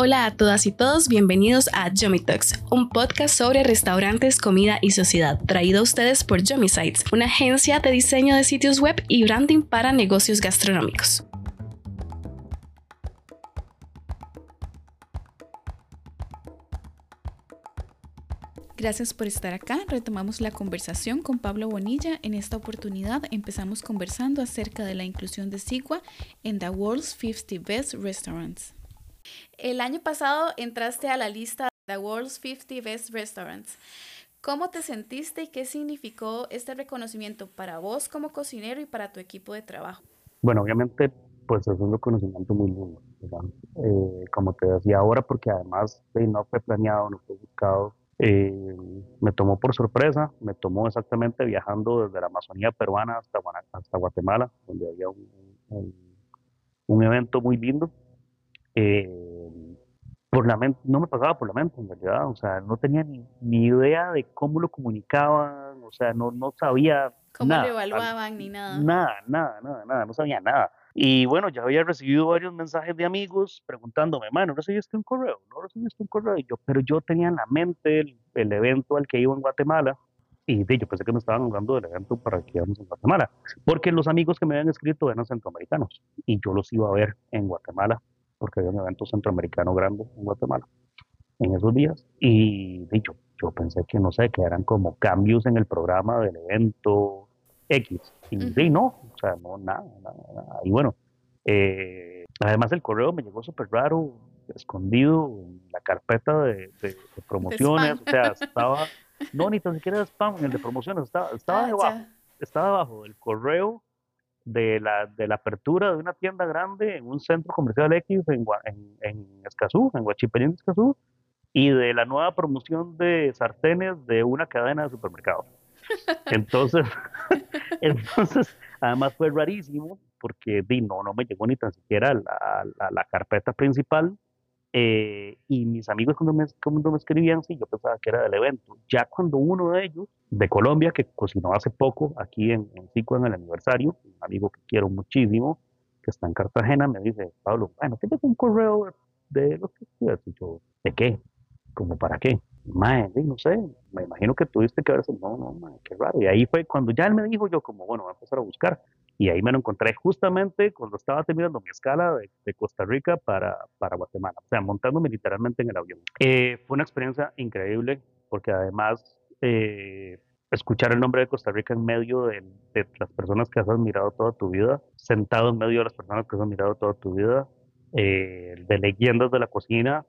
Hola a todas y todos, bienvenidos a Yomi Talks, un podcast sobre restaurantes, comida y sociedad, traído a ustedes por Yomi Sites, una agencia de diseño de sitios web y branding para negocios gastronómicos. Gracias por estar acá. Retomamos la conversación con Pablo Bonilla. En esta oportunidad empezamos conversando acerca de la inclusión de Sigua en The World's 50 Best Restaurants. El año pasado entraste a la lista de World's 50 Best Restaurants. ¿Cómo te sentiste y qué significó este reconocimiento para vos como cocinero y para tu equipo de trabajo? Bueno, obviamente, pues es un reconocimiento muy lindo, eh, como te decía ahora, porque además no fue planeado, no fue buscado, eh, me tomó por sorpresa, me tomó exactamente viajando desde la Amazonía peruana hasta, hasta Guatemala, donde había un, un evento muy lindo eh, por la mente, no me pasaba por la mente en realidad, o sea, no tenía ni, ni idea de cómo lo comunicaban, o sea, no, no sabía ¿Cómo lo evaluaban ni nada? Nada, nada, nada, nada, no sabía nada. Y bueno, ya había recibido varios mensajes de amigos preguntándome, mano, ¿no recibiste un correo? ¿No recibiste un correo? Y yo, pero yo tenía en la mente el, el evento al que iba en Guatemala, y de, yo pensé que me estaban hablando del evento para que íbamos en Guatemala, porque los amigos que me habían escrito eran centroamericanos, y yo los iba a ver en Guatemala porque había un evento centroamericano grande en Guatemala en esos días. Y dicho, yo pensé que no sé, que eran como cambios en el programa del evento X. Y no, o sea, no, nada, nada, Y bueno, eh, además el correo me llegó súper raro, escondido en la carpeta de, promociones, o sea, estaba, no, ni tan siquiera de spam, en el de promociones, estaba, estaba ah, debajo, estaba debajo del correo de la, de la apertura de una tienda grande en un centro comercial X en, en, en Escazú, en Escazú, y de la nueva promoción de sartenes de una cadena de supermercados. Entonces, entonces además fue rarísimo porque no, no me llegó ni tan siquiera la, la, la carpeta principal eh, y mis amigos cuando me, cuando me escribían, sí, yo pensaba que era del evento. Ya cuando uno de ellos, de Colombia, que cocinó hace poco aquí en, en en el aniversario, un amigo que quiero muchísimo, que está en Cartagena, me dice, Pablo, bueno, te un correo de los que y yo, ¿de qué? ¿Como para qué? Mae, no sé, me imagino que tuviste que eso. No, no, mae, qué raro. Y ahí fue cuando ya él me dijo, yo como, bueno, voy a empezar a buscar. Y ahí me lo encontré justamente cuando estaba terminando mi escala de, Costa Rica para, para, Guatemala, o sea, montándome literalmente en el avión. Eh, fue una experiencia increíble porque además eh, escuchar el nombre de Costa Rica en medio de, las personas que has admirado toda tu vida, sentado en medio de las personas que has admirado toda tu vida, eh, de leyendas de la cocina,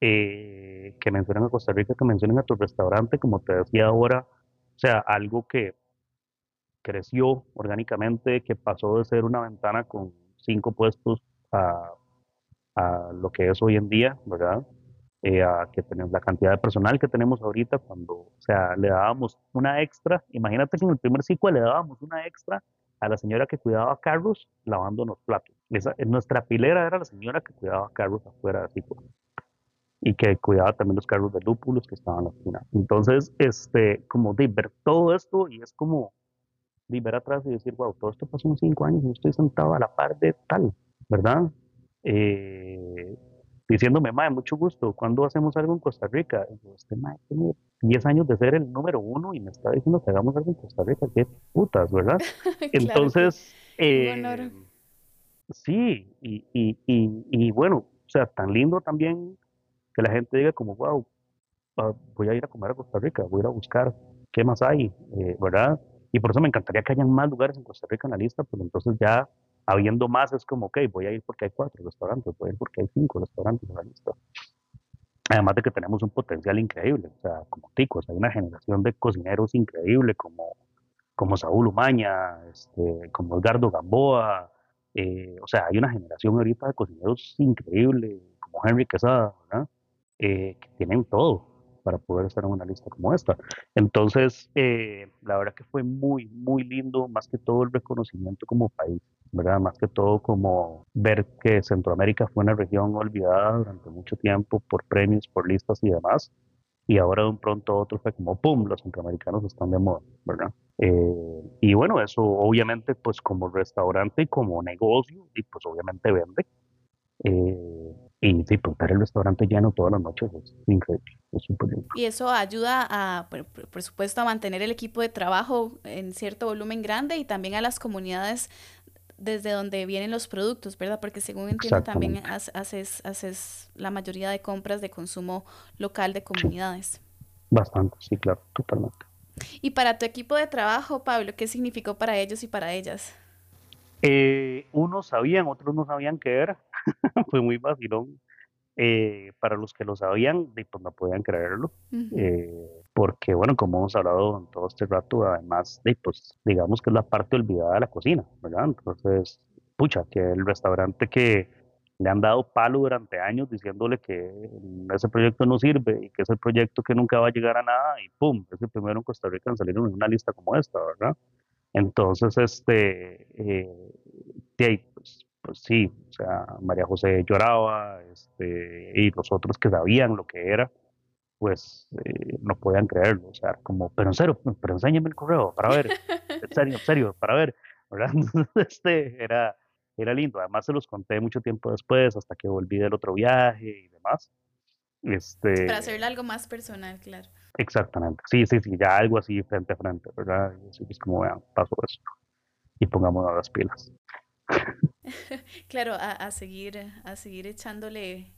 que mencionan a Costa Rica, que mencionan a tu restaurante, como te decía ahora, o sea, algo que creció orgánicamente, que pasó de ser una ventana con cinco puestos a, a lo que es hoy en día, ¿verdad? Eh, a que tenemos la cantidad de personal que tenemos ahorita, cuando, o sea, le dábamos una extra, imagínate que en el primer ciclo le dábamos una extra a la señora que cuidaba carros lavando los platos. Esa, nuestra pilera era la señora que cuidaba carros afuera de ciclo y que cuidaba también los carros de lúpulos que estaban en la esquina. Entonces, este, como de ver todo esto y es como, ver atrás y decir, wow, todo esto pasó en cinco años y yo estoy sentado a la par de tal, ¿verdad? Eh, diciéndome, mae, mucho gusto, ¿cuándo hacemos algo en Costa Rica? Y yo, este mae tiene 10 años de ser el número uno y me está diciendo que hagamos algo en Costa Rica, qué putas, ¿verdad? Entonces, eh, sí, y, y, y, y, bueno, o sea, tan lindo también que la gente diga como, wow, ah, voy a ir a comer a Costa Rica, voy a ir a buscar qué más hay, eh, ¿verdad? Y por eso me encantaría que hayan más lugares en Costa Rica en la lista, porque entonces ya habiendo más es como, ok, voy a ir porque hay cuatro restaurantes, voy a ir porque hay cinco restaurantes en la lista. Además de que tenemos un potencial increíble, o sea, como ticos, hay una generación de cocineros increíble como, como Saúl Umaña, este, como Edgardo Gamboa, eh, o sea, hay una generación ahorita de cocineros increíble, como Henry Quesada. Eh, que tienen todo, para poder estar en una lista como esta. Entonces, eh, la verdad que fue muy, muy lindo, más que todo el reconocimiento como país, ¿verdad? Más que todo como ver que Centroamérica fue una región olvidada durante mucho tiempo por premios, por listas y demás. Y ahora de un pronto otro fue como, ¡pum!, los centroamericanos están de moda, ¿verdad? Eh, y bueno, eso obviamente pues como restaurante y como negocio, y pues obviamente vende. Eh, Y sí, pues el restaurante lleno todas las noches es increíble, es súper lindo. Y eso ayuda a, por, por, supuesto, a mantener el equipo de trabajo en cierto volumen grande y también a las comunidades desde donde vienen los productos, ¿verdad? Porque según entiendo también haces, haces la mayoría de compras de consumo local de comunidades. Bastante, sí, claro, totalmente. Y para tu equipo de trabajo, Pablo, ¿qué significó para ellos y para ellas? Eh, unos sabían, otros no sabían qué era. Fue muy vacilón. Eh, para los que lo sabían, pues no podían creerlo. eh, porque, bueno, como hemos hablado en todo este rato, además, de, pues, digamos que es la parte olvidada de la cocina, ¿verdad? Entonces, pucha, que el restaurante que le han dado palo durante años diciéndole que ese proyecto no sirve y que es el proyecto que nunca va a llegar a nada y pum, es el primero en Costa Rica en salir en una lista como esta, ¿verdad? Entonces, este, eh, pues, pues, sí, o sea, María José lloraba, este, y los otros que sabían lo que era, pues eh, no podían creerlo, o sea, como, pero en serio, pero enséñame el correo para ver, en serio, en serio, para ver, ¿verdad? este, era, era lindo, además se los conté mucho tiempo después, hasta que volví del otro viaje y demás. Este, para hacerle algo más personal, claro. Exactamente, sí, sí, sí, ya algo así frente a frente, ¿verdad? Y así es como, vean, paso eso y pongámonos las pilas. claro, a, seguir, a seguir echándole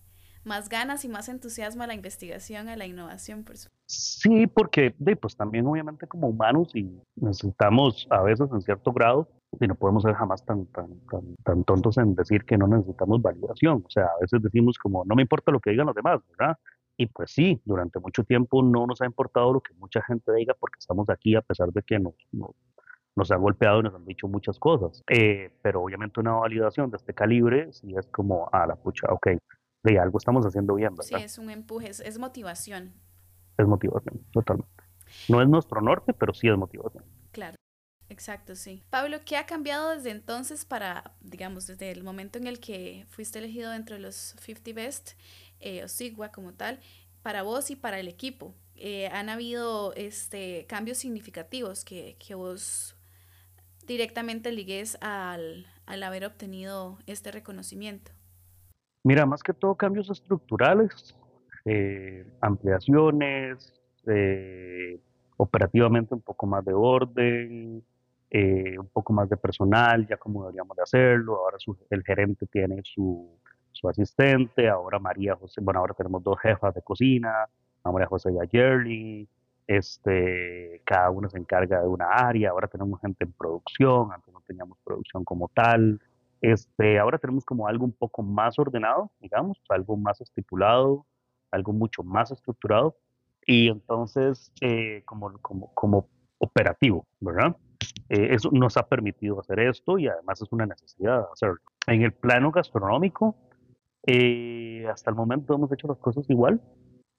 más ganas y más entusiasmo a la investigación, a la innovación, por supuesto. Sí, porque pues también obviamente como humanos y necesitamos a veces en cierto grado, y no podemos ser jamás tan, tan, tan, tan tontos en decir que no necesitamos validación. O sea, a veces decimos como, no me importa lo que digan los demás, ¿verdad? Y pues sí, durante mucho tiempo no nos ha importado lo que mucha gente diga porque estamos aquí a pesar de que nos, nos, nos han golpeado y nos han dicho muchas cosas. Eh, pero obviamente una validación de este calibre sí es como, a la pucha, ok, de algo estamos haciendo bien, ¿verdad? Sí, es un empuje, es, motivación. Es motivación, totalmente. No es nuestro norte, pero sí es motivación. Claro. Exacto, sí. Pablo, ¿qué ha cambiado desde entonces para, digamos, desde el momento en el que fuiste elegido dentro de los 50 Best, eh, o SIGWA como tal, para vos y para el equipo? Eh, ¿Han habido este, cambios significativos que, que vos directamente ligues al, al haber obtenido este reconocimiento? Mira, más que todo cambios estructurales, eh, ampliaciones, eh, operativamente un poco más de orden, eh, un poco más de personal, ya como deberíamos de hacerlo. Ahora el gerente tiene su, su, asistente, ahora María José, bueno, ahora tenemos dos jefas de cocina, María José y a este, cada uno se encarga de una área, ahora tenemos gente en producción, antes no teníamos producción como tal, este, ahora tenemos como algo un poco más ordenado, digamos, algo más estipulado, algo mucho más estructurado y entonces eh, como, como, como operativo, ¿verdad? Eh, eso nos ha permitido hacer esto y además es una necesidad hacerlo. En el plano gastronómico, eh, hasta el momento hemos hecho las cosas igual,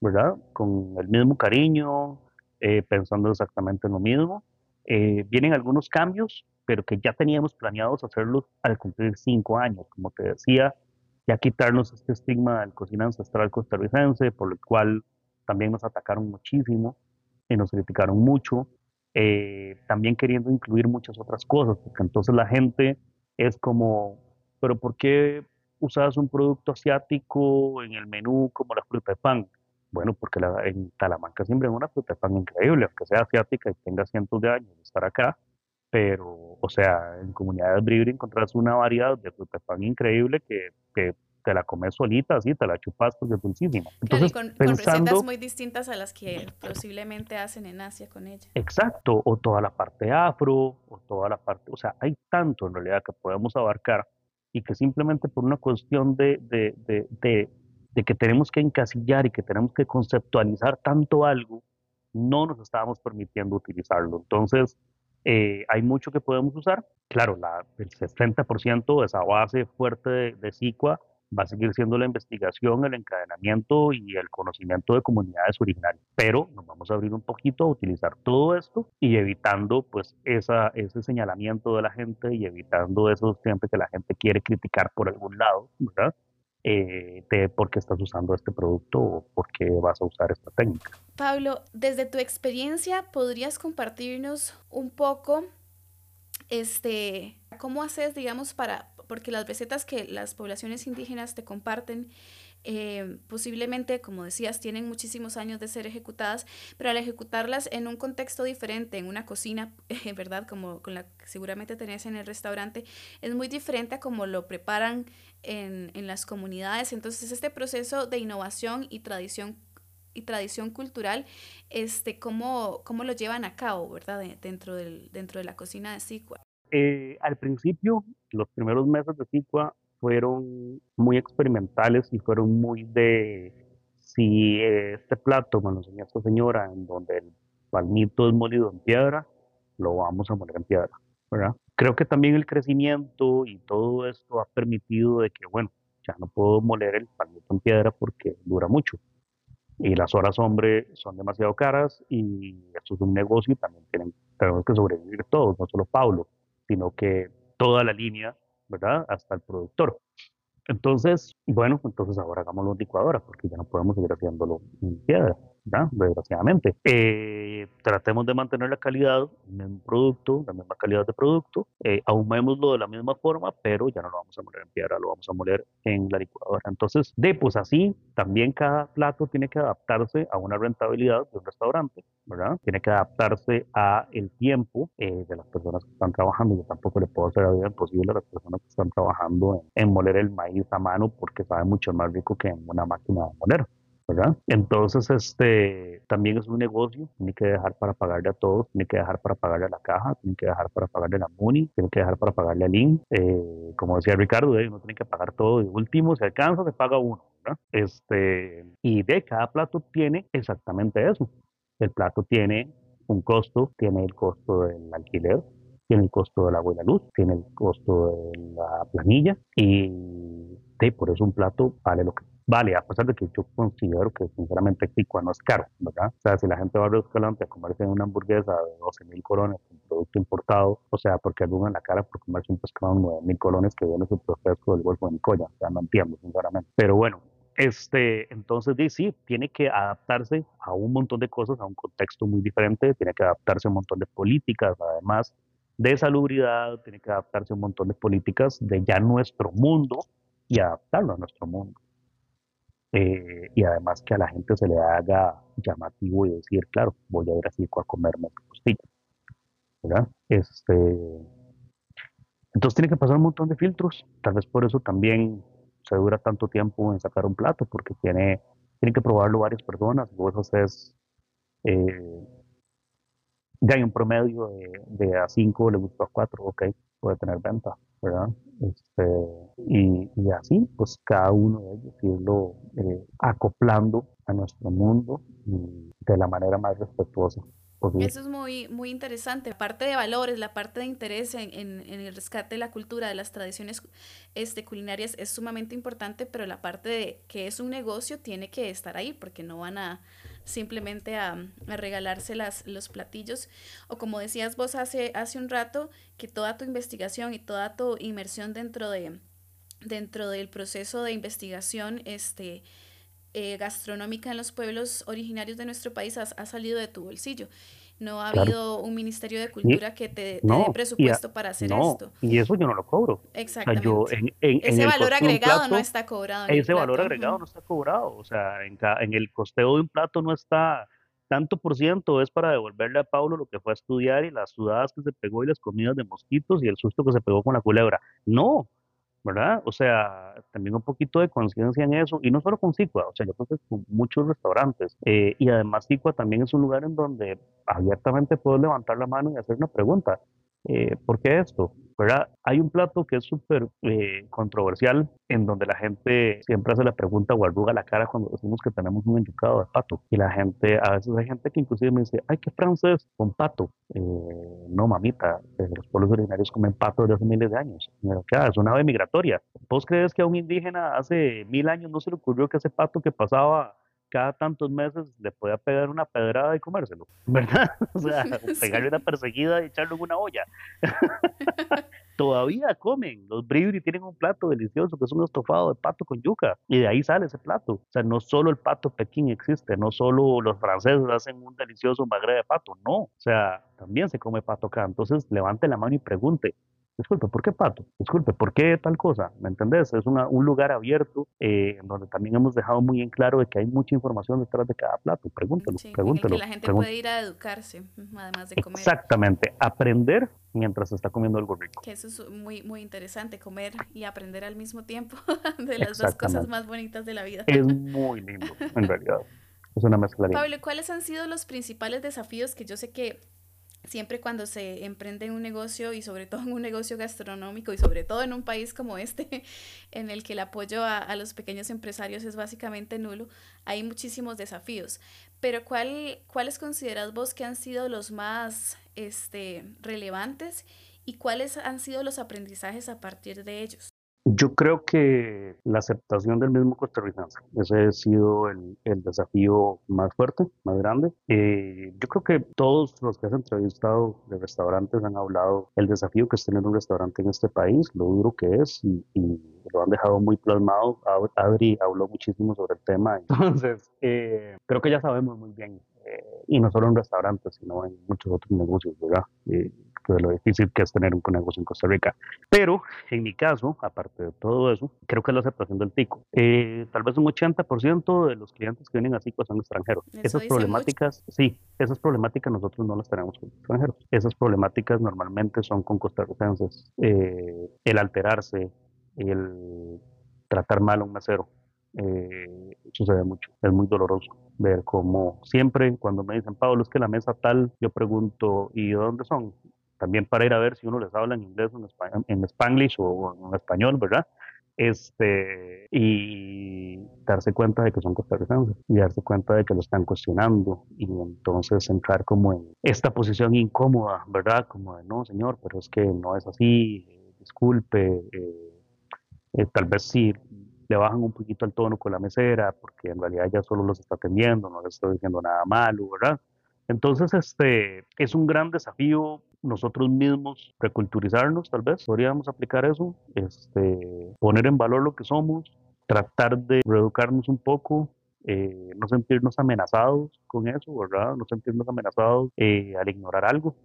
¿verdad? Con el mismo cariño, pensando exactamente en lo mismo. vienen algunos cambios, pero que ya teníamos planeados hacerlo al cumplir cinco años, como te decía, ya quitarnos este estigma del cocina ancestral costarricense, por el cual también nos atacaron muchísimo y nos criticaron mucho, eh, también queriendo incluir muchas otras cosas, porque entonces la gente es como, pero ¿por qué usas un producto asiático en el menú como la fruta de pan? Bueno, porque la, en Talamanca siempre es una fruta pan increíble, aunque sea asiática y tenga cientos de años de estar acá, pero, o sea, en comunidades Bribri encontrás una variedad de fruta pan increíble que, que, te la comes solita, así, te la chupas porque es dulcísima. Entonces, con, recetas muy distintas a las que posiblemente hacen en Asia con ella. Exacto, o toda la parte afro, o toda la parte, o sea, hay tanto en realidad que podemos abarcar y que simplemente por una cuestión de, de, de, de, de que tenemos que encasillar y que tenemos que conceptualizar tanto algo, no nos estábamos permitiendo utilizarlo. Entonces, eh, hay mucho que podemos usar. Claro, la, el 60% de esa base fuerte de, de CICUA va a seguir siendo la investigación, el encadenamiento y el conocimiento de comunidades originales. Pero nos vamos a abrir un poquito a utilizar todo esto y evitando pues esa, ese señalamiento de la gente y evitando eso siempre que la gente quiere criticar por algún lado, ¿verdad? Eh, de por qué estás usando este producto o por qué vas a usar esta técnica. Pablo, desde tu experiencia, ¿podrías compartirnos un poco este, cómo haces, digamos, para, porque las recetas que las poblaciones indígenas te comparten eh, posiblemente, como decías, tienen muchísimos años de ser ejecutadas, pero al ejecutarlas en un contexto diferente, en una cocina, ¿verdad? Como con la que seguramente tenés en el restaurante, es muy diferente a como lo preparan en, en las comunidades. Entonces, este proceso de innovación y tradición y tradición cultural, este, ¿cómo, cómo lo llevan a cabo, verdad? Dentro, del, dentro de la cocina de Sicua. Eh, al principio, los primeros meses de Sicua fueron muy experimentales y fueron muy de si este plato me lo enseñó esta señora en donde el palmito es molido en piedra, lo vamos a moler en piedra. Creo que también el crecimiento y todo esto ha permitido de que, bueno, ya no puedo moler el palmito en piedra porque dura mucho. Y las horas hombre son demasiado caras y esto es un negocio y también tienen, tenemos que sobrevivir todos, no solo Pablo, sino que toda la línea ¿verdad? Hasta el productor. Entonces, bueno, entonces ahora hagámoslo en licuadora, porque ya no podemos seguir haciéndolo en piedra, ¿verdad? Desgraciadamente. Eh, tratemos de mantener la calidad del producto, la misma calidad de producto, eh, ahumémoslo de la misma forma, pero ya no lo vamos a moler en piedra, lo vamos a moler en la licuadora. Entonces, de pues así, también cada plato tiene que adaptarse a una rentabilidad de un restaurante, ¿verdad? Tiene que adaptarse a el tiempo eh, de las personas que están trabajando. Yo tampoco le puedo hacer la vida imposible a las personas que están trabajando en, en moler el maíz a mano porque sabe mucho más rico que en una máquina de moler. Entonces, este, también es un negocio, tiene que dejar para pagarle a todos, tiene que dejar para pagarle a la caja, tiene que dejar para pagarle a la MUNI, tiene que dejar para pagarle al IN, eh, como decía Ricardo, uno tiene que pagar todo y último, si alcanza, se paga uno. Este, y de cada plato tiene exactamente eso. El plato tiene un costo, tiene el costo del alquiler, tiene el costo del agua y la luz, tiene el costo de la planilla y por eso un plato vale lo que vale, a pesar de que yo considero que sinceramente Ticua no es caro, ¿verdad? O sea, si la gente va a Escalante a comerse una hamburguesa de 12 mil colones, un producto importado, o sea, porque en la cara por comerse un pescado de 9 mil colones que viene su proceso del Golfo de Nicoya, o sea, no entiendo, sinceramente. Pero bueno, este, entonces sí, tiene que adaptarse a un montón de cosas, a un contexto muy diferente, tiene que adaptarse a un montón de políticas, además de salubridad, tiene que adaptarse a un montón de políticas de ya nuestro mundo y adaptarlo a nuestro mundo. Eh, y además que a la gente se le haga llamativo y decir, claro, voy a ir así a comerme costillas. ¿verdad? Este, entonces tiene que pasar un montón de filtros, tal vez por eso también se dura tanto tiempo en sacar un plato, porque tiene, tienen que probarlo varias personas, vos haces eh, ya hay un promedio de, a 5 le gustó a 4, ok, puede tener venta, ¿verdad? Este, y, así, pues cada uno de ellos irlo eh, acoplando a nuestro mundo de la manera más respetuosa. Eso es muy, muy interesante. La parte de valores, la parte de interés en, en, el rescate de la cultura, de las tradiciones este, culinarias es sumamente importante, pero la parte de que es un negocio tiene que estar ahí porque no van a simplemente a, regalarse las, los platillos. O como decías vos hace, hace un rato, que toda tu investigación y toda tu inmersión dentro, de, dentro del proceso de investigación este, eh, gastronómica en los pueblos originarios de nuestro país ha, salido de tu bolsillo. No ha habido un Ministerio de Cultura que te, dé presupuesto para hacer esto. Y eso yo no lo cobro. Exactamente. ese valor agregado no está cobrado. ese valor agregado no está cobrado. O sea, en, en el costeo de un plato no está tanto por ciento es para devolverle a Pablo lo que fue a estudiar y las sudadas que se pegó y las comidas de mosquitos y el susto que se pegó con la culebra. No, ¿verdad? O sea, también un poquito de conciencia en eso, y no solo con Sicua, o sea, yo creo que con muchos restaurantes, eh, y además Sicua también es un lugar en donde abiertamente puedo levantar la mano y hacer una pregunta, eh, ¿por qué esto? ¿Verdad? Hay un plato que es súper eh, controversial en donde la gente siempre hace la pregunta o arruga la cara cuando decimos que tenemos un enyucado de pato. Y la gente, a veces hay gente que inclusive me dice, ay, qué francés con pato. Eh, no, mamita, eh, los pueblos originarios comen pato desde hace miles de años. ¿qué? Es una ave migratoria. ¿Vos crees que a un indígena hace mil años no se le ocurrió que ese pato que pasaba cada tantos meses le podía pegar una pedrada y comérselo, ¿verdad? O sea, pegarle una perseguida y echarlo en una olla. Todavía comen, los bribri tienen un plato delicioso que es un estofado de pato con yuca y de ahí sale ese plato. O sea, no solo el pato pekín existe, no solo los franceses hacen un delicioso magre de pato, no. O sea, también se come pato acá. Entonces, levante la mano y pregunte, Disculpe, ¿por qué pato? Disculpe, ¿por qué tal cosa? ¿Me entendés? Es un lugar abierto eh, en donde también hemos dejado muy en claro de que hay mucha información detrás de cada plato. Pregúntelo, sí, pregúntelo. que la gente puede ir a educarse, además de comer. Exactamente, aprender mientras está comiendo algo rico. Que eso es muy, muy interesante, comer y aprender al mismo tiempo de las dos cosas más bonitas de la vida. Es muy lindo, en realidad. Es una mezcla. Pablo, ¿cuáles han sido los principales desafíos que yo sé que siempre cuando se emprende un negocio y sobre todo en un negocio gastronómico y sobre todo en un país como este, en el que el apoyo a, los pequeños empresarios es básicamente nulo, hay muchísimos desafíos. Pero ¿cuál, ¿cuáles consideras vos que han sido los más este, relevantes y cuáles han sido los aprendizajes a partir de ellos? Yo creo que la aceptación del mismo costarricense, ese ha sido el, el desafío más fuerte, más grande. Eh, yo creo que todos los que has entrevistado de restaurantes han hablado el desafío que es tener un restaurante en este país, lo duro que es y, lo han dejado muy plasmado. Adri habló muchísimo sobre el tema, entonces eh, creo que ya sabemos muy bien eh, y no solo en restaurantes, sino en muchos otros negocios, ¿verdad? De lo difícil que es tener un negocio en Costa Rica. Pero en mi caso, aparte de todo eso, creo que es la aceptación del tico. Eh, tal vez un 80% de los clientes que vienen a Tico son extranjeros. esas problemáticas, sí, esas problemáticas nosotros no las tenemos con extranjeros. Esas problemáticas normalmente son con costarricenses. Eh, el alterarse, el tratar mal a un mesero. Eh, sucede mucho, es muy doloroso ver cómo siempre cuando me dicen, Pablo, es que la mesa tal, yo pregunto, ¿y de dónde son? También para ir a ver si uno les habla en inglés en, español, en spanglish o en español, ¿verdad? Este, y darse cuenta de que son costarricenses y darse cuenta de que lo están cuestionando y entonces entrar como en esta posición incómoda, ¿verdad? Como de, no, señor, pero es que no es así, disculpe, eh, eh, tal vez sí le bajan un poquito el tono con la mesera porque en realidad ya solo los está atendiendo, no les estoy diciendo nada malo, ¿verdad? Entonces, este es un gran desafío nosotros mismos reculturizarnos, tal vez, podríamos aplicar eso, este, poner en valor lo que somos, tratar de reeducarnos un poco, eh, no sentirnos amenazados con eso, ¿verdad? No sentirnos amenazados eh, al ignorar algo.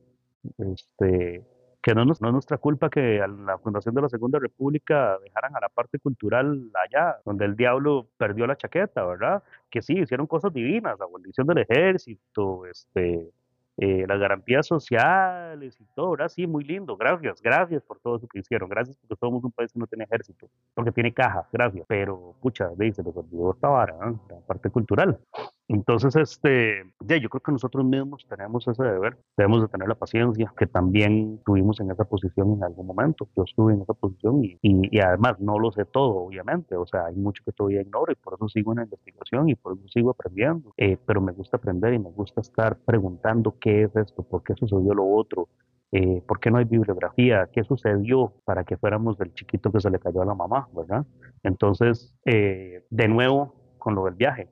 Este, que no, no es nuestra culpa que a la fundación de la Segunda República dejaran a la parte cultural allá, donde el diablo perdió la chaqueta, ¿verdad? Que sí, hicieron cosas divinas, abolición del ejército, este, eh, las garantías sociales y todo, ¿verdad? Sí, muy lindo, gracias, gracias por todo eso que hicieron, gracias porque somos un país que no tiene ejército, porque tiene caja, gracias, pero, pucha, dice, los olvidó esta vara, la parte cultural. Entonces, este, ya, yo creo que nosotros mismos tenemos ese deber, debemos de tener la paciencia, que también estuvimos en esa posición en algún momento, yo estuve en esa posición y, y, además no lo sé todo, obviamente, o sea, hay mucho que todavía ignoro y por eso sigo en la investigación y por eso sigo aprendiendo, eh, pero me gusta aprender y me gusta estar preguntando qué es esto, por qué sucedió lo otro, eh, ¿por qué no hay bibliografía? ¿Qué sucedió para que fuéramos del chiquito que se le cayó a la mamá, verdad? Entonces, eh, de nuevo, con lo del viaje,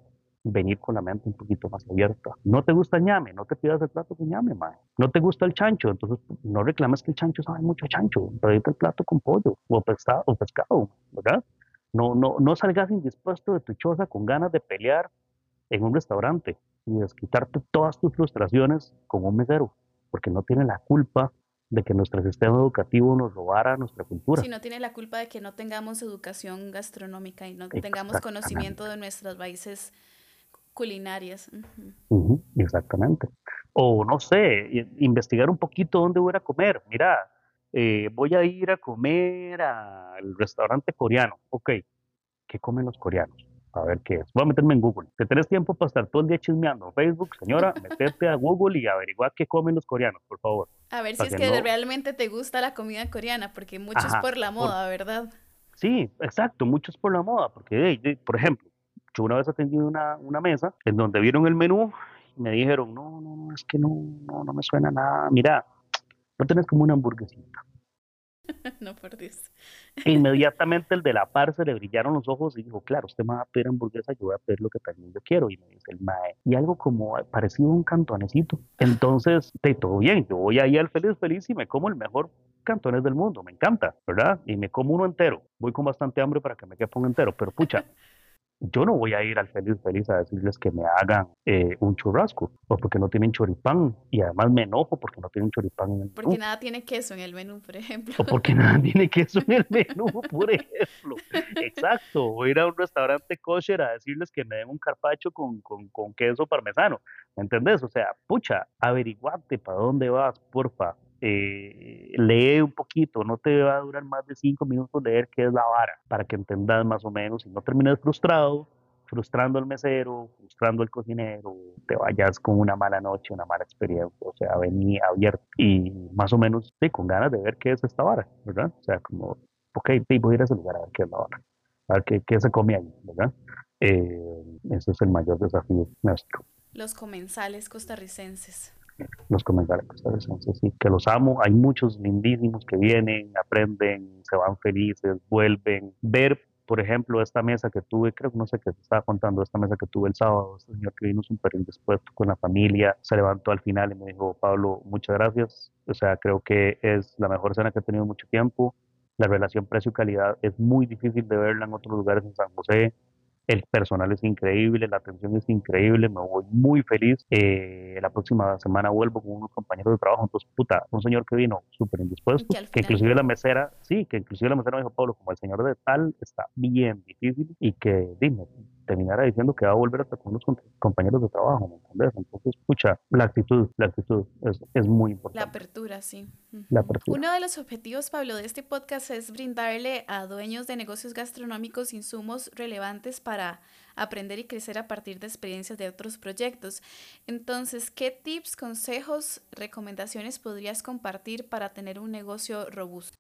venir con la mente un poquito más abierta. No te gusta el ñame, no te pidas el plato con ñame, mae. No te gusta el chancho, entonces no reclames que el chancho sabe mucho chancho. Pedite el plato con pollo o pescado, o pescado ¿verdad? No, no, no salgas indispuesto de tu choza con ganas de pelear en un restaurante y desquitarte todas tus frustraciones con un mesero, porque no tiene la culpa de que nuestro sistema educativo nos robara nuestra cultura. Si no tiene la culpa de que no tengamos educación gastronómica y no tengamos conocimiento de nuestras raíces Culinarias. exactamente. O no sé, investigar un poquito dónde voy a comer. Mira, eh, voy a ir a comer al restaurante coreano. Ok, ¿qué comen los coreanos? A ver qué es. Voy a meterme en Google. Si tenés tiempo para estar todo el día chismeando en Facebook, señora, metete a Google y averigua qué comen los coreanos, por favor. A ver si es que, realmente te gusta la comida coreana, porque muchos por la moda, ¿verdad? Sí, exacto, muchos por la moda, porque, por ejemplo, yo una vez atendí una, una mesa en donde vieron el menú y me dijeron, no, no, no, es que no, no, no me suena nada. Mira, no tenés como una hamburguesita. no, por Dios. E inmediatamente el de la par se le brillaron los ojos y dijo, claro, usted me va a pedir hamburguesa, yo voy a pedir lo que también yo quiero. Y me dice el mae, y algo como parecido a un cantonecito. Entonces, te, todo bien, yo voy ahí al feliz, feliz y me como el mejor cantones del mundo, me encanta, ¿verdad? Y me como uno entero. Voy con bastante hambre para que me quepa un entero, pero pucha, yo no voy a ir al feliz feliz a decirles que me hagan eh, un churrasco o porque no tienen choripán y además me enojo porque no tienen choripán en el Porque nada tiene queso en el menú, por ejemplo. O porque nada tiene queso en el menú, por ejemplo. Exacto. Voy a ir a un restaurante kosher a decirles que me den un carpacho con, con, con queso parmesano. ¿Me entendés? O sea, pucha, averiguate para dónde vas, porfa eh, lee un poquito, no te va a durar más de cinco minutos leer qué es la vara, para que entendas más o menos y no termines frustrado, frustrando al mesero, frustrando al cocinero, te vayas con una mala noche, una mala experiencia, o sea, vení abierto y más o menos sí, con ganas de ver qué es esta vara, ¿verdad? O sea, como, ok, voy a ir a ese lugar a ver qué es la vara, a ver qué, qué se come ahí, ¿verdad? Eh, ese es el mayor desafío nuestro. Los comensales costarricenses los comentarios sí, que los amo. Hay muchos lindísimos que vienen, aprenden, se van felices, vuelven. Ver, por ejemplo, esta mesa que tuve, creo que no sé qué se estaba contando, esta mesa que tuve el sábado, este señor que vino súper indispuesto con la familia, se levantó al final y me dijo, Pablo, muchas gracias. O sea, creo que es la mejor cena que he tenido en mucho tiempo. La relación precio-calidad es muy difícil de verla en otros lugares en San José el personal es increíble, la atención es increíble, me voy muy feliz. Eh, la próxima semana vuelvo con unos compañeros de trabajo, entonces, puta, un señor que vino súper indispuesto, que, inclusive la mesera, sí, que inclusive la mesera me dijo, Pablo, como el señor de tal está bien difícil y que, dime, terminara diciendo que va a volver hasta con unos compañeros de trabajo, ¿me? Entonces, escucha, la actitud, la actitud es, es muy importante. La apertura, sí. La apertura. Uno de los objetivos, Pablo, de este podcast es brindarle a dueños de negocios gastronómicos insumos relevantes para aprender y crecer a partir de experiencias de otros proyectos. Entonces, ¿qué tips, consejos, recomendaciones podrías compartir para tener un negocio robusto?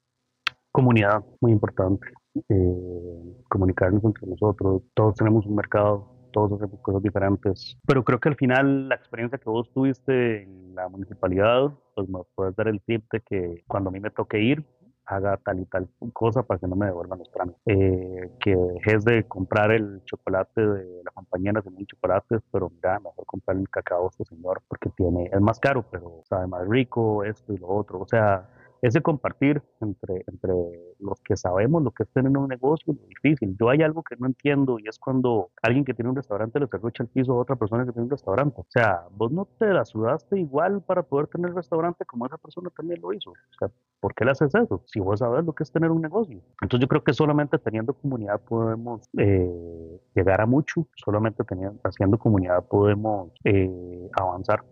Comunidad, muy importante. Eh, comunicarnos entre nosotros. Todos tenemos un mercado, todos hacemos cosas diferentes. Pero creo que al final la experiencia que vos tuviste en la municipalidad, pues me puedes dar el tip de que cuando a mí me toque ir, haga tal y tal cosa para que no me devuelvan los trámites. Eh, que dejes de comprar el chocolate de la compañía Nacional Chocolates, pero mira, mejor comprar el cacao este señor porque tiene, es más caro, pero sabe más rico, esto y lo otro. O sea, ese compartir entre, entre los que sabemos lo que es tener un negocio es difícil. Yo hay algo que no entiendo y es cuando alguien que tiene un restaurante le cerrucha el piso a otra persona que tiene un restaurante. O sea, vos no te la sudaste igual para poder tener restaurante como esa persona también lo hizo. O sea, ¿por qué le haces eso? Si vos sabes lo que es tener un negocio. Entonces yo creo que solamente teniendo comunidad podemos eh, llegar a mucho, solamente teniendo, haciendo comunidad podemos eh, avanzar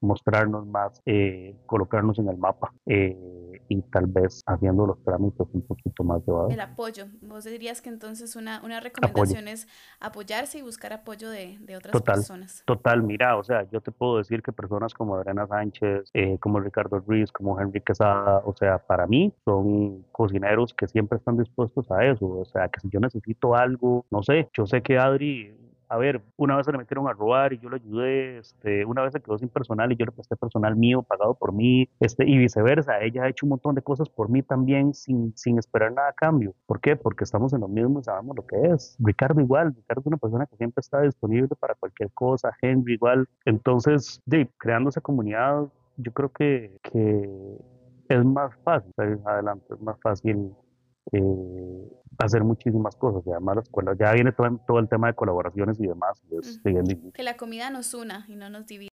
mostrarnos más, eh, colocarnos en el mapa eh, y tal vez haciendo los trámites un poquito más llevados. El apoyo. Vos dirías que entonces una, una recomendación es apoyarse y buscar apoyo de, de otras personas. Total, mira, o sea, yo te puedo decir que personas como Adriana Sánchez, eh, como Ricardo Ruiz, como Henry Quesada, o sea, para mí son cocineros que siempre están dispuestos a eso. O sea, que si yo necesito algo, no sé, yo sé que Adri a ver, una vez se le metieron a robar y yo le ayudé, este, una vez se quedó sin personal y yo le presté personal mío pagado por mí, este, y viceversa. Ella ha hecho un montón de cosas por mí también sin, sin esperar nada a cambio. ¿Por qué? Porque estamos en lo mismo y sabemos lo que es. Ricardo igual, Ricardo es una persona que siempre está disponible para cualquier cosa, Henry igual. Entonces, de, creando esa comunidad, yo creo que, que es más fácil adelante, es más fácil eh, hacer muchísimas cosas y además la escuela ya viene todo, todo el tema de colaboraciones y demás. Que la comida nos una y no nos divide.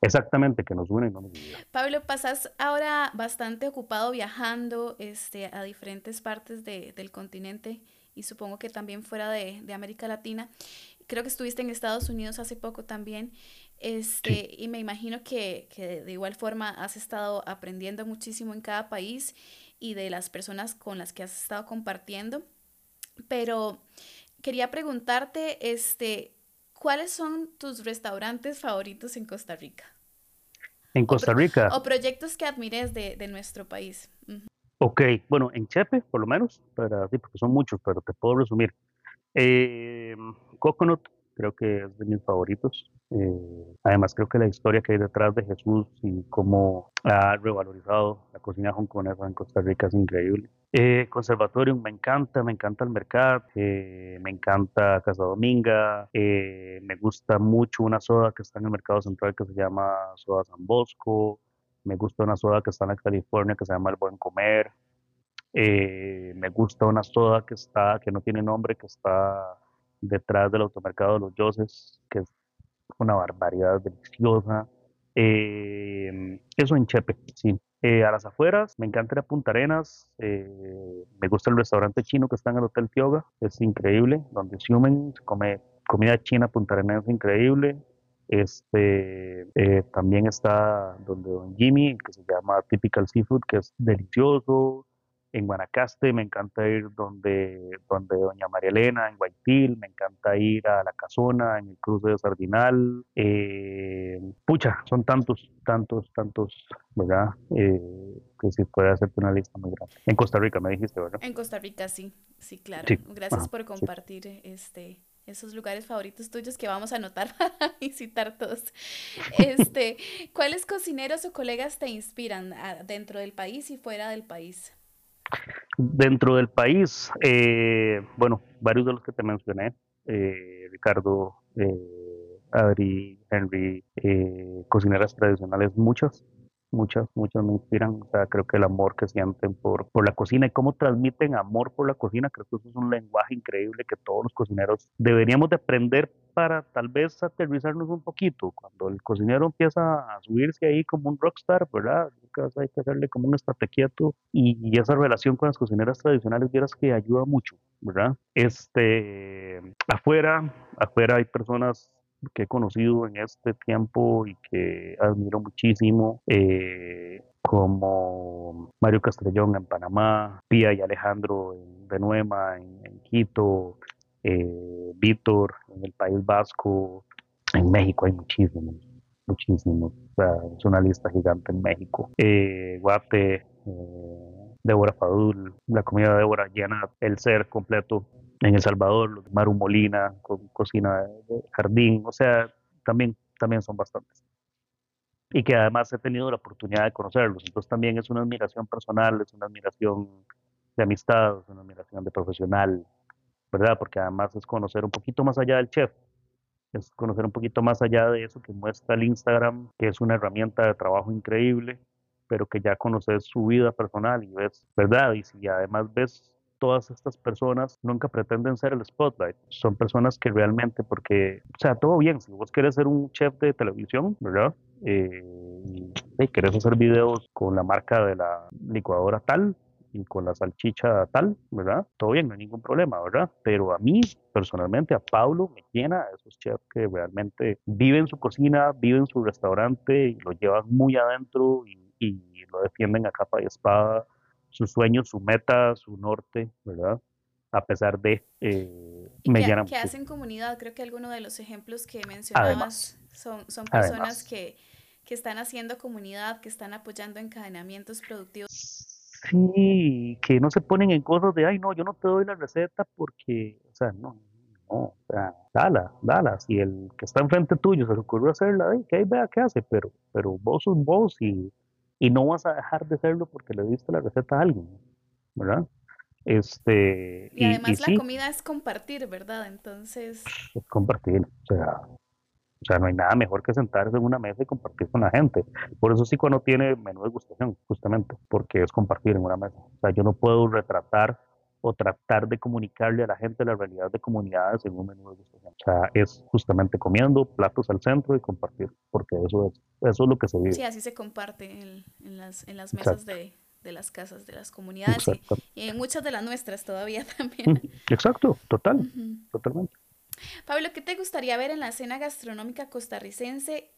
Exactamente, que nos une y no nos divide. Pablo, pasas ahora bastante ocupado viajando este, a diferentes partes de, del continente y supongo que también fuera de, de, América Latina. Creo que estuviste en Estados Unidos hace poco también. Este, Y me imagino que, que de igual forma has estado aprendiendo muchísimo en cada país y de las personas con las que has estado compartiendo. Pero quería preguntarte, este, ¿cuáles son tus restaurantes favoritos en Costa Rica? En Costa Rica. O, proyectos que admires de, de nuestro país. Ok, bueno, en Chepe, por lo menos, para, sí, porque son muchos, pero te puedo resumir. Eh, Coconut, creo que es de mis favoritos. Eh, además, creo que la historia que hay detrás de Jesús y cómo ha revalorizado la cocina hongkonesa en Costa Rica es increíble. Eh, Conservatorium me encanta, me encanta el mercado, eh, me encanta Casa Dominga, eh, me gusta mucho una soda que está en el mercado central que se llama Soda San Bosco, me gusta una soda que está en California que se llama El Buen Comer, me gusta una soda que está, que no tiene nombre, que está detrás del automercado de los Yoses, que es una barbaridad deliciosa. Eh, eso en Chepe, sí. Eh, a las afueras, me encanta ir a Punta Arenas, eh, me gusta el restaurante chino que está en el Hotel Tioga, es increíble, donde Xumen se come comida china Punta Arenas increíble. Este, también está donde Don Jimmy, que se llama Typical Seafood, que es delicioso en Guanacaste, me encanta ir donde, donde Doña María Elena, en Guaitil, me encanta ir a La Casona, en el cruce de Sardinal. Eh, pucha, son tantos, tantos, tantos, ¿verdad? Eh, que si puede hacerte una lista muy grande. En Costa Rica me dijiste, ¿verdad? En Costa Rica, sí, sí, claro. Gracias por compartir este esos lugares favoritos tuyos que vamos a anotar para visitar todos. Este, ¿Cuáles cocineros o colegas te inspiran ah, dentro del país y fuera del país? Dentro del país, eh, bueno, varios de los que te mencioné, eh, Ricardo, eh, Adri, Henry, cocineras tradicionales, muchas, muchas, muchas me inspiran. O sea, creo que el amor que sienten por, por la cocina y cómo transmiten amor por la cocina, creo que eso es un lenguaje increíble que todos los cocineros deberíamos de aprender para tal vez aterrizarnos un poquito. Cuando el cocinero empieza a subirse ahí como un rockstar, ¿verdad? Hay que hacerle como un estate quieto y, esa relación con las cocineras tradicionales, vieras que ayuda mucho, ¿verdad? Este, afuera, afuera hay personas que he conocido en este tiempo y que admiro muchísimo, eh, como Mario Castrellón en Panamá, Pía y Alejandro en Benuema, en, Quito, eh, Víctor en el País Vasco, en México hay muchísimos, muchísimos, es una lista gigante en México. Eh, Guate, eh, Débora Fadul, la comida de Débora llena el ser completo. En El Salvador, los Maru Molina, con cocina de jardín, o sea, también, también son bastantes. Y que además he tenido la oportunidad de conocerlos. Entonces también es una admiración personal, es una admiración de amistad, es una admiración de profesional, ¿verdad? Porque además es conocer un poquito más allá del chef, es conocer un poquito más allá de eso que muestra el Instagram, que es una herramienta de trabajo increíble, pero que ya conoces su vida personal y ves, ¿verdad? Y si además ves todas estas personas nunca pretenden ser el spotlight. Son personas que realmente, porque, o sea, todo bien, si vos querés ser un chef de televisión, ¿verdad? Eh, y querés hacer videos con la marca de la licuadora tal, y con la salchicha tal, ¿verdad? Todo bien, no hay ningún problema, ¿verdad? Pero a mí, personalmente, a Pablo me llena esos chefs que realmente viven su cocina, viven su restaurante y lo llevan muy adentro y, lo defienden a capa y espada, sus sueños, su meta, su norte, ¿verdad? A pesar de... Eh, me que, que hacen comunidad, creo que algunos de los ejemplos que mencionabas son, son personas que, que están haciendo comunidad, que están apoyando encadenamientos productivos Sí, que no se ponen en cosas de, ay, no, yo no te doy la receta porque, o sea, no, no, o sea, dala, dala. Si el que está enfrente tuyo se le ocurrió hacerla, ay, que ahí vea qué hace, pero, pero vos sos vos y, y no vas a dejar de hacerlo porque le diste la receta a alguien, ¿verdad? Este, y, además la comida es compartir, ¿verdad? Entonces... Es compartir, o sea, o sea, no hay nada mejor que sentarse en una mesa y compartir con la gente. Por eso sí cuando tiene menú de gustación, justamente, porque es compartir en una mesa. O sea, yo no puedo retratar o tratar de comunicarle a la gente la realidad de comunidades en un menú de gustación. O sea, es justamente comiendo, platos al centro y compartir, porque eso es, eso es lo que se vive. Sí, así se comparte en, en las, en las mesas de, de, las casas, de las comunidades y, en muchas de las nuestras todavía también. Exacto, total, totalmente. Pablo, ¿qué te gustaría ver en la escena gastronómica costarricense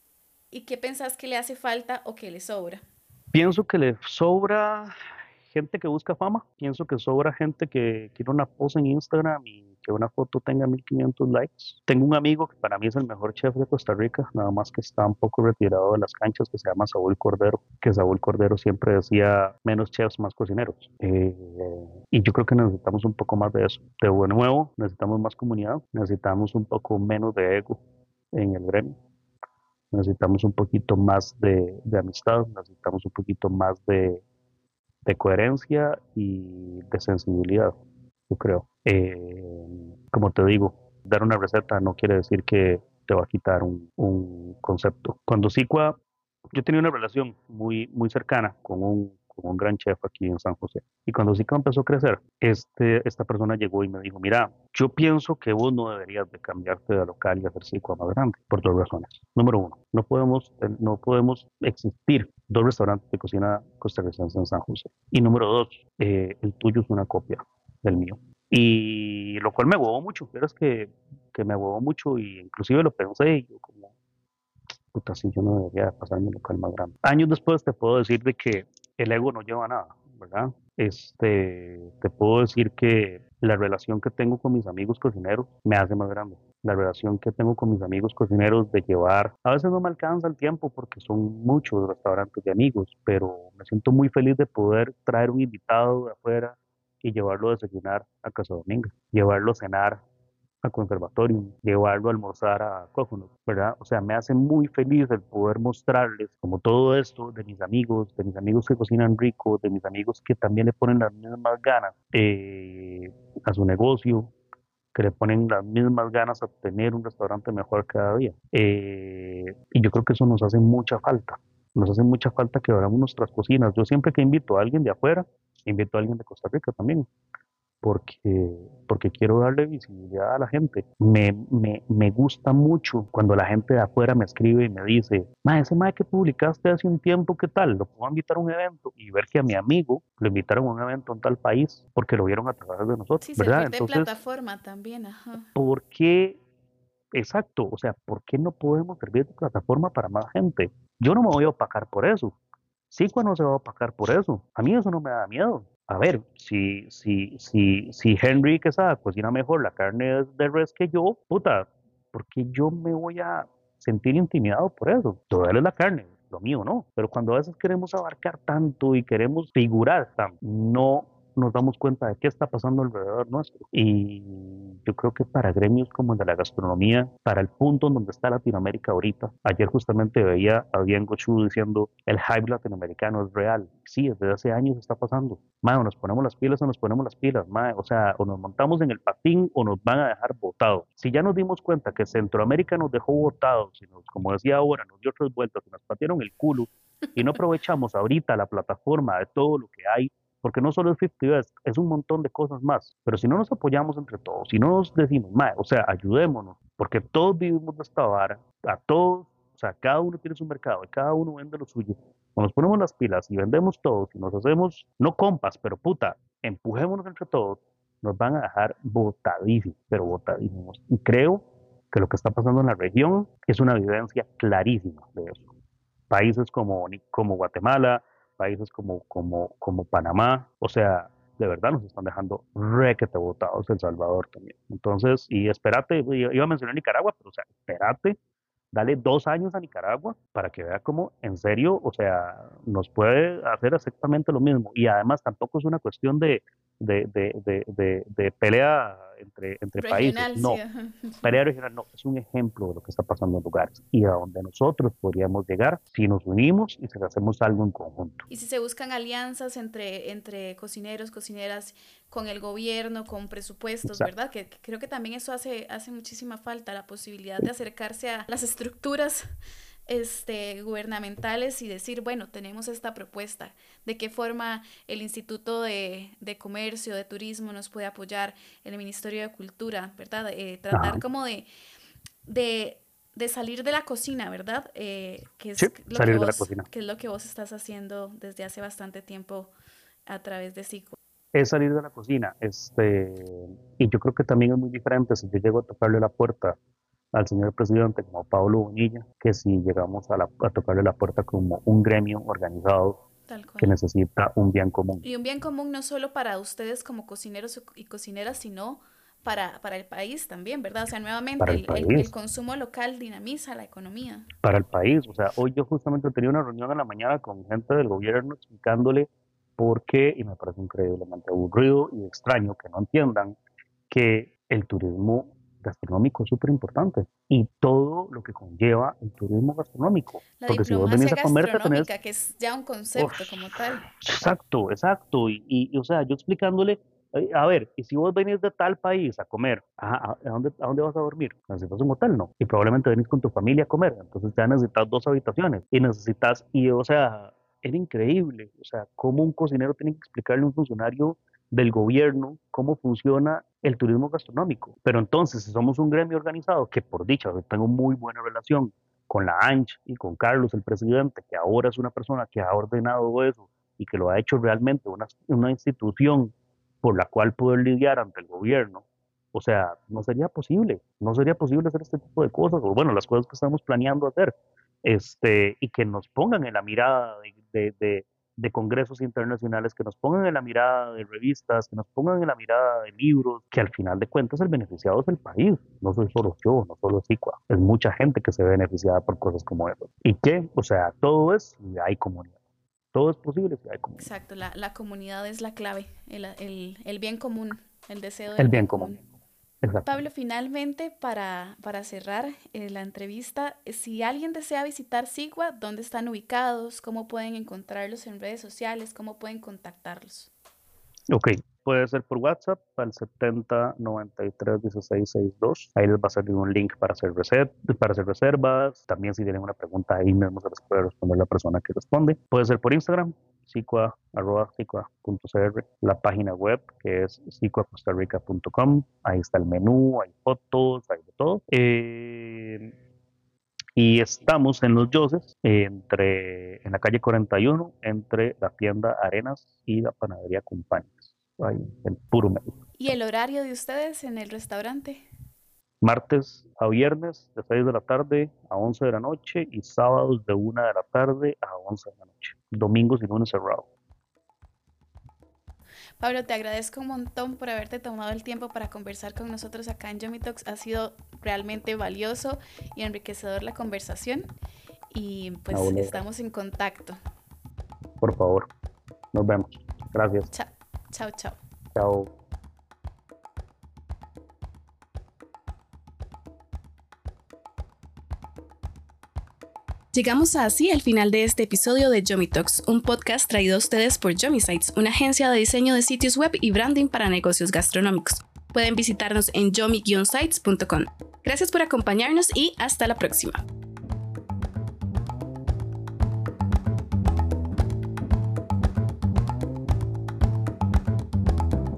y qué pensás que le hace falta o que le sobra? Pienso que le sobra gente que busca fama, pienso que sobra gente que quiere una pose en Instagram y que una foto tenga 1500 likes. Tengo un amigo que para mí es el mejor chef de Costa Rica, nada más que está un poco retirado de las canchas, que se llama Saúl Cordero, que Saúl Cordero siempre decía menos chefs, más cocineros. Eh, y yo creo que necesitamos un poco más de eso. De nuevo, necesitamos más comunidad, necesitamos un poco menos de ego en el gremio. Necesitamos un poquito más de, de amistad, necesitamos un poquito más de, de coherencia y de sensibilidad, yo creo. Eh, como te digo, dar una receta no quiere decir que te va a quitar un, un concepto. Cuando Sicua, yo tenía una relación muy, muy cercana con un, con un gran chef aquí en San José. Y cuando Sica empezó a crecer, este, esta persona llegó y me dijo, mira, yo pienso que vos no deberías de cambiarte de local y hacer Sica más grande, por dos razones. Número uno, no podemos, no podemos existir dos restaurantes de cocina costarricense en San José. Y número dos, eh, el tuyo es una copia del mío. Y lo cual me huevó mucho, pero es que, que me huevó mucho y inclusive lo pensé y yo como, puta, si yo no debería pasar mi local más grande. Años después te puedo decir de que el ego no lleva nada, ¿verdad? Este, te puedo decir que la relación que tengo con mis amigos cocineros me hace más grande. La relación que tengo con mis amigos cocineros de llevar, a veces no me alcanza el tiempo porque son muchos restaurantes de amigos, pero me siento muy feliz de poder traer un invitado de afuera y llevarlo a desayunar a Casa Dominga, llevarlo a cenar a Conservatorium, llevarlo a almorzar a Coconut, ¿verdad? O sea, me hace muy feliz el poder mostrarles como todo esto de mis amigos, de mis amigos que cocinan rico, de mis amigos que también le ponen las mismas ganas eh, a su negocio, que le ponen las mismas ganas a tener un restaurante mejor cada día. Eh, y yo creo que eso nos hace mucha falta. Nos hace mucha falta que abramos nuestras cocinas. Yo siempre que invito a alguien de afuera, invito a alguien de Costa Rica también porque, porque quiero darle visibilidad a la gente. Me, me, me gusta mucho cuando la gente de afuera me escribe y me dice, ma, ese ma que publicaste hace un tiempo, ¿qué tal? Lo puedo invitar a un evento y ver que a mi amigo lo invitaron a un evento en tal país porque lo vieron a través de nosotros, Sí, ¿verdad? de plataforma también, ajá. ¿por qué? Exacto, o sea, ¿por qué no podemos servir de plataforma para más gente? Yo no me voy a opacar por eso. Sí, cuando se va a opacar por eso. A mí eso no me da miedo a ver, si, si, si, si Henry Quesada cocina mejor la carne de res que yo, puta, ¿por qué yo me voy a sentir intimidado por eso? Todo es la carne, lo mío no. Pero cuando a veces queremos abarcar tanto y queremos figurar tanto, no nos damos cuenta de qué está pasando alrededor nuestro. Y yo creo que para gremios como el de la gastronomía, para el punto en donde está Latinoamérica ahorita, ayer justamente veía a Bien Gochu diciendo el hype latinoamericano es real. Sí, desde hace años está pasando. Mae, o nos ponemos las pilas o nos ponemos las pilas, mae. o sea, o nos montamos en el patín o nos van a dejar botados. Si ya nos dimos cuenta que Centroamérica nos dejó botados, y nos, como decía ahora, nos dio tres vueltas y nos patearon el culo, y no aprovechamos ahorita la plataforma de todo lo que hay porque no solo es 50 Best, es un montón de cosas más. Pero si no nos apoyamos entre todos, si no nos decimos, o sea, ayudémonos, porque todos vivimos de esta vara, a todos, o sea, cada uno tiene su mercado y cada uno vende lo suyo. Cuando nos ponemos las pilas y vendemos todos y nos hacemos, no compas, pero puta, empujémonos entre todos, nos van a dejar botadísimos, pero botadísimos. Y creo que lo que está pasando en la región es una evidencia clarísima de eso. Países como, como Guatemala, países como, como, como Panamá, o sea, de verdad nos están dejando requete botados El Salvador también. Entonces, y espérate, iba a mencionar Nicaragua, pero o sea, espérate, dale dos años a Nicaragua para que vea cómo en serio, o sea, nos puede hacer exactamente lo mismo. Y además tampoco es una cuestión de, de, de, de, de pelea entre, entre países. No, pelea regional no, es un ejemplo de lo que está pasando en lugares y a donde nosotros podríamos llegar si nos unimos y si hacemos algo en conjunto. Y si se buscan alianzas entre, entre cocineros, cocineras, con el gobierno, con presupuestos, ¿verdad? Que, que, creo que también eso hace, hace muchísima falta, la posibilidad de acercarse a las estructuras este, gubernamentales y decir, bueno, tenemos esta propuesta, de qué forma el Instituto de, de Comercio, de Turismo nos puede apoyar, el Ministerio de Cultura, ¿verdad? Eh, tratar como de, de, de, salir de la cocina, ¿verdad? Eh, que, es sí, lo salir que, vos, de la cocina. que es lo que vos estás haciendo desde hace bastante tiempo a través de SICO. Es salir de la cocina, este, y yo creo que también es muy diferente si yo llego a tocarle la puerta al señor presidente como Pablo Bonilla, que si llegamos a, la, a tocarle la puerta como un gremio organizado que necesita un bien común. Y un bien común no solo para ustedes como cocineros y cocineras, sino para, para el país también, ¿verdad? O sea, nuevamente el, el, el, el, consumo local dinamiza la economía. Para el país, o sea, hoy yo justamente tenía una reunión en la mañana con gente del gobierno explicándole por qué, y me parece increíblemente aburrido y extraño que no entiendan que el turismo gastronómico es súper importante y todo lo que conlleva el turismo gastronómico. La Porque si vos venís a comer, te tenés... que es ya un concepto como tal. Exacto, exacto. Y, y, y, o sea, yo explicándole, a ver, y si vos venís de tal país a comer, ¿a, a, dónde, ¿a dónde vas a dormir? ¿Necesitas un hotel? No. Y probablemente venís con tu familia a comer, entonces ya necesitas dos habitaciones y necesitas, y o sea, era increíble. O sea, cómo un cocinero tiene que explicarle a un funcionario del gobierno cómo funciona el turismo gastronómico. Pero entonces, si somos un gremio organizado, que por dicha tengo muy buena relación con la ANCH y con Carlos, el presidente, que ahora es una persona que ha ordenado eso y que lo ha hecho realmente una, una institución por la cual poder lidiar ante el gobierno, o sea, no sería posible, no sería posible hacer este tipo de cosas, o bueno, las cosas que estamos planeando hacer, este, y que nos pongan en la mirada de, congresos internacionales, que nos pongan en la mirada de revistas, que nos pongan en la mirada de libros, que al final de cuentas el beneficiado es el país, no soy solo yo, no solo SICUA, es mucha gente que se ve beneficiada por cosas como eso. ¿Y qué? O sea, todo es y hay comunidad. Todo es posible si hay comunidad. Exacto, la, la comunidad es la clave, el, el, el, bien común, el deseo del el bien común. común. Pablo, finalmente, para, para cerrar eh, la entrevista, si alguien desea visitar Sigua, ¿dónde están ubicados? ¿Cómo pueden encontrarlos en redes sociales? ¿Cómo pueden contactarlos? Ok, puede ser por WhatsApp al 70 93 16 62. Ahí les va a salir un link para hacer, para hacer reservas. También si tienen una pregunta ahí mismo se les puede responder la persona que responde. Puede ser por Instagram, cicua, arroba, la página web que es cicuacostarrica.com, ahí está el menú, hay fotos, hay de todo. Eh, y estamos en Los Yoses, entre, en la calle 41, entre la tienda Arenas y la panadería Compañías, ahí el puro medio. ¿Y el horario de ustedes en el restaurante? Martes a viernes de 6 de la tarde a 11 de la noche y sábados de 1 de la tarde a 11 de la noche. Domingos y lunes cerrado. Pablo, te agradezco un montón por haberte tomado el tiempo para conversar con nosotros acá en Yomi Talks. Ha sido realmente valioso y enriquecedor la conversación y pues estamos en contacto. Por favor, nos vemos. Gracias. Chao, chao, chao. Chao. Llegamos así al final de este episodio de Yomi Talks, un podcast traído a ustedes por Yomi Sites, una agencia de diseño de sitios web y branding para negocios gastronómicos. Pueden visitarnos en yomi-sites.com. Gracias por acompañarnos y hasta la próxima.